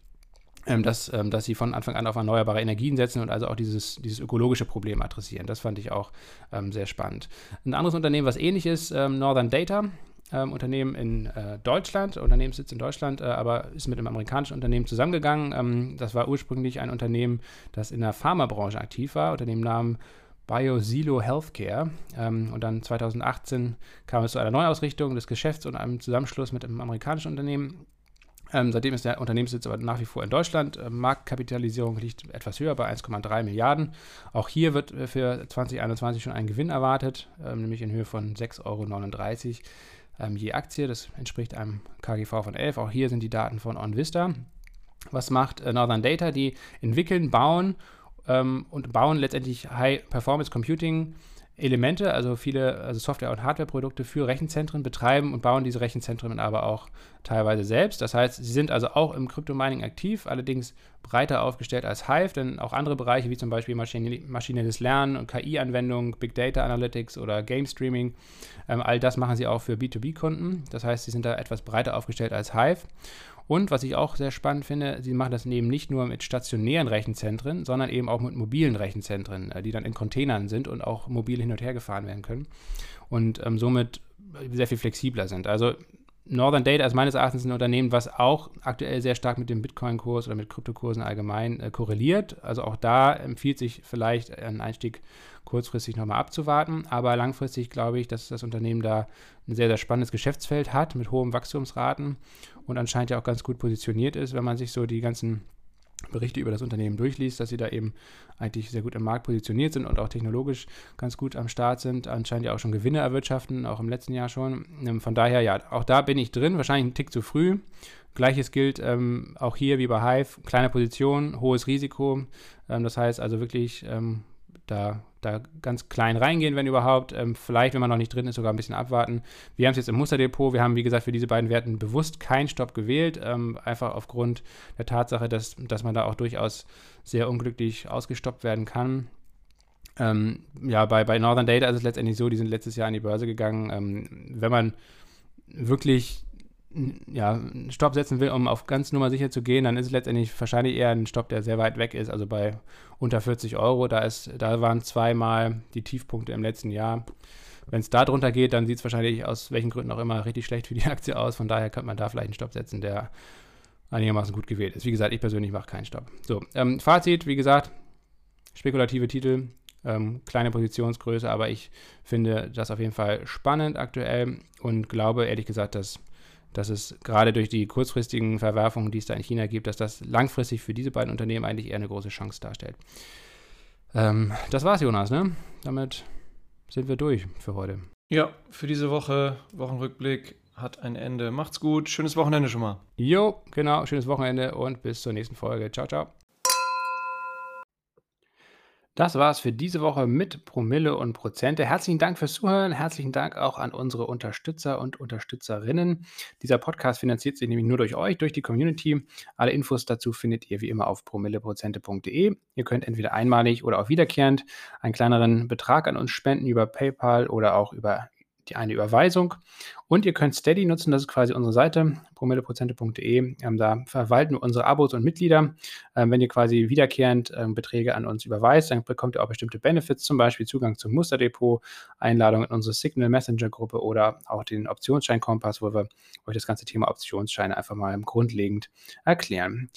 dass, ähm, dass sie von Anfang an auf erneuerbare Energien setzen und also auch dieses, dieses ökologische Problem adressieren. Das fand ich auch ähm, sehr spannend. Ein anderes Unternehmen, was ähnlich ist, ähm, Northern Data. Ähm, Unternehmen in äh, Deutschland, Unternehmenssitz in Deutschland, äh, aber ist mit einem amerikanischen Unternehmen zusammengegangen. Ähm, das war ursprünglich ein Unternehmen, das in der Pharmabranche aktiv war, unter dem Namen BioSilo Healthcare. Ähm, und dann 2018 kam es zu einer Neuausrichtung des Geschäfts und einem Zusammenschluss mit einem amerikanischen Unternehmen. Ähm, seitdem ist der Unternehmenssitz aber nach wie vor in Deutschland. Ähm, Marktkapitalisierung liegt etwas höher bei 1,3 Milliarden. Auch hier wird äh, für 2021 schon ein Gewinn erwartet, ähm, nämlich in Höhe von 6,39 Euro ähm, je Aktie. Das entspricht einem KGV von 11. Auch hier sind die Daten von OnVista. Was macht äh, Northern Data? Die entwickeln, bauen ähm, und bauen letztendlich High Performance Computing Elemente, also viele also Software- und Hardwareprodukte für Rechenzentren betreiben und bauen diese Rechenzentren aber auch teilweise selbst. Das heißt, sie sind also auch im Crypto-Mining aktiv, allerdings breiter aufgestellt als Hive, denn auch andere Bereiche wie zum Beispiel maschinelles Lernen und KI-Anwendungen, Big Data Analytics oder Game Streaming, ähm, all das machen sie auch für B2B-Kunden. Das heißt, sie sind da etwas breiter aufgestellt als Hive. Und was ich auch sehr spannend finde, sie machen das eben nicht nur mit stationären Rechenzentren, sondern eben auch mit mobilen Rechenzentren, äh, die dann in Containern sind und auch mobil hin und her gefahren werden können und ähm, somit sehr viel flexibler sind. Also Northern Data ist meines Erachtens ein Unternehmen, was auch aktuell sehr stark mit dem Bitcoin-Kurs oder mit Kryptokursen allgemein äh, korreliert. Also auch da empfiehlt sich vielleicht ein Einstieg kurzfristig nochmal abzuwarten. Aber langfristig glaube ich, dass das Unternehmen da ein sehr, sehr spannendes Geschäftsfeld hat mit hohen Wachstumsraten und anscheinend ja auch ganz gut positioniert ist, wenn man sich so die ganzen Berichte über das Unternehmen durchliest, dass sie da eben eigentlich sehr gut im Markt positioniert sind und auch technologisch ganz gut am Start sind. Anscheinend ja auch schon Gewinne erwirtschaften, auch im letzten Jahr schon. Ähm, von daher, ja, auch da bin ich drin, wahrscheinlich ein Tick zu früh. Gleiches gilt ähm, auch hier wie bei Hive, kleine Position, hohes Risiko. Ähm, das heißt also wirklich ähm, da, da ganz klein reingehen, wenn überhaupt. Ähm, vielleicht, wenn man noch nicht drin ist, sogar ein bisschen abwarten. Wir haben es jetzt im Musterdepot. Wir haben, wie gesagt, für diese beiden Werten bewusst keinen Stopp gewählt. Ähm, einfach aufgrund der Tatsache, dass, dass man da auch durchaus sehr unglücklich ausgestoppt werden kann. Ähm, ja, bei, bei Northern Data ist es letztendlich so, die sind letztes Jahr an die Börse gegangen. Ähm, wenn man wirklich ja, einen Stopp setzen will, um auf ganz Nummer sicher zu gehen, dann ist es letztendlich wahrscheinlich eher ein Stopp, der sehr weit weg ist, also bei unter 40 Euro. Da, ist, da waren zweimal die Tiefpunkte im letzten Jahr. Wenn es da drunter geht, dann sieht es wahrscheinlich aus welchen Gründen auch immer richtig schlecht für die *laughs* Aktie aus. Von daher könnte man da vielleicht einen Stopp setzen, der einigermaßen gut gewählt ist. Wie gesagt, ich persönlich mache keinen Stopp. So, ähm, Fazit, wie gesagt, spekulative Titel, ähm, kleine Positionsgröße, aber ich finde das auf jeden Fall spannend aktuell und glaube ehrlich gesagt, dass dass es gerade durch die kurzfristigen Verwerfungen, die es da in China gibt, dass das langfristig für diese beiden Unternehmen eigentlich eher eine große Chance darstellt. Ähm, das war's, Jonas, ne? Damit sind wir durch für heute. Ja, für diese Woche, Wochenrückblick hat ein Ende. Macht's gut, schönes Wochenende schon mal. Jo, genau, schönes Wochenende und bis zur nächsten Folge. Ciao, ciao. Das war's für diese Woche mit Promille und Prozente. Herzlichen Dank fürs Zuhören. Herzlichen Dank auch an unsere Unterstützer und Unterstützerinnen. Dieser Podcast finanziert sich nämlich nur durch euch, durch die Community. Alle Infos dazu findet ihr wie immer auf promilleprozente.de. Ihr könnt entweder einmalig oder auch wiederkehrend einen kleineren Betrag an uns spenden über PayPal oder auch über die eine Überweisung. Und ihr könnt Steady nutzen, das ist quasi unsere Seite, promilleprozente.de. Ähm, da verwalten wir unsere Abos und Mitglieder. Ähm, wenn ihr quasi wiederkehrend ähm, Beträge an uns überweist, dann bekommt ihr auch bestimmte Benefits, zum Beispiel Zugang zum Musterdepot, Einladung in unsere Signal Messenger Gruppe oder auch den Optionsschein-Kompass, wo wir euch das ganze Thema Optionsscheine einfach mal grundlegend erklären.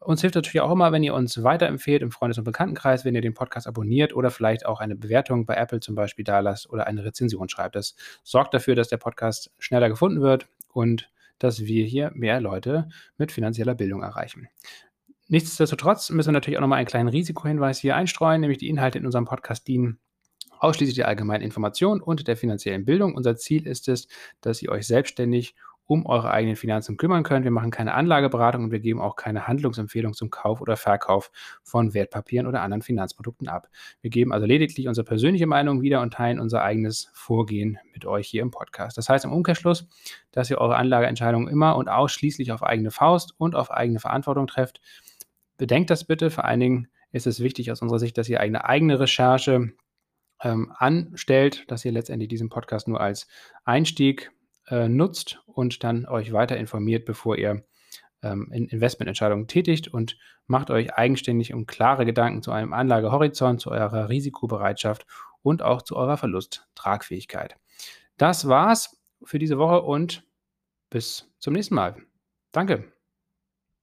Uns hilft natürlich auch immer, wenn ihr uns weiterempfehlt im Freundes- und Bekanntenkreis, wenn ihr den Podcast abonniert oder vielleicht auch eine Bewertung bei Apple zum Beispiel da lasst oder eine Rezension schreibt. Das sorgt dafür, dass der Podcast schneller gefunden wird und dass wir hier mehr Leute mit finanzieller Bildung erreichen. Nichtsdestotrotz müssen wir natürlich auch nochmal einen kleinen Risikohinweis hier einstreuen, nämlich die Inhalte in unserem Podcast dienen ausschließlich der allgemeinen Information und der finanziellen Bildung. Unser Ziel ist es, dass ihr euch selbstständig um eure eigenen Finanzen kümmern könnt. Wir machen keine Anlageberatung und wir geben auch keine Handlungsempfehlung zum Kauf oder Verkauf von Wertpapieren oder anderen Finanzprodukten ab. Wir geben also lediglich unsere persönliche Meinung wieder und teilen unser eigenes Vorgehen mit euch hier im Podcast. Das heißt im Umkehrschluss, dass ihr eure Anlageentscheidungen immer und ausschließlich auf eigene Faust und auf eigene Verantwortung trefft. Bedenkt das bitte. Vor allen Dingen ist es wichtig aus unserer Sicht, dass ihr eine eigene Recherche ähm, anstellt, dass ihr letztendlich diesen Podcast nur als Einstieg äh, nutzt und dann euch weiter informiert, bevor ihr ähm, in Investmententscheidungen tätigt und macht euch eigenständig und klare Gedanken zu einem Anlagehorizont, zu eurer Risikobereitschaft und auch zu eurer Verlusttragfähigkeit. Das war's für diese Woche und bis zum nächsten Mal. Danke.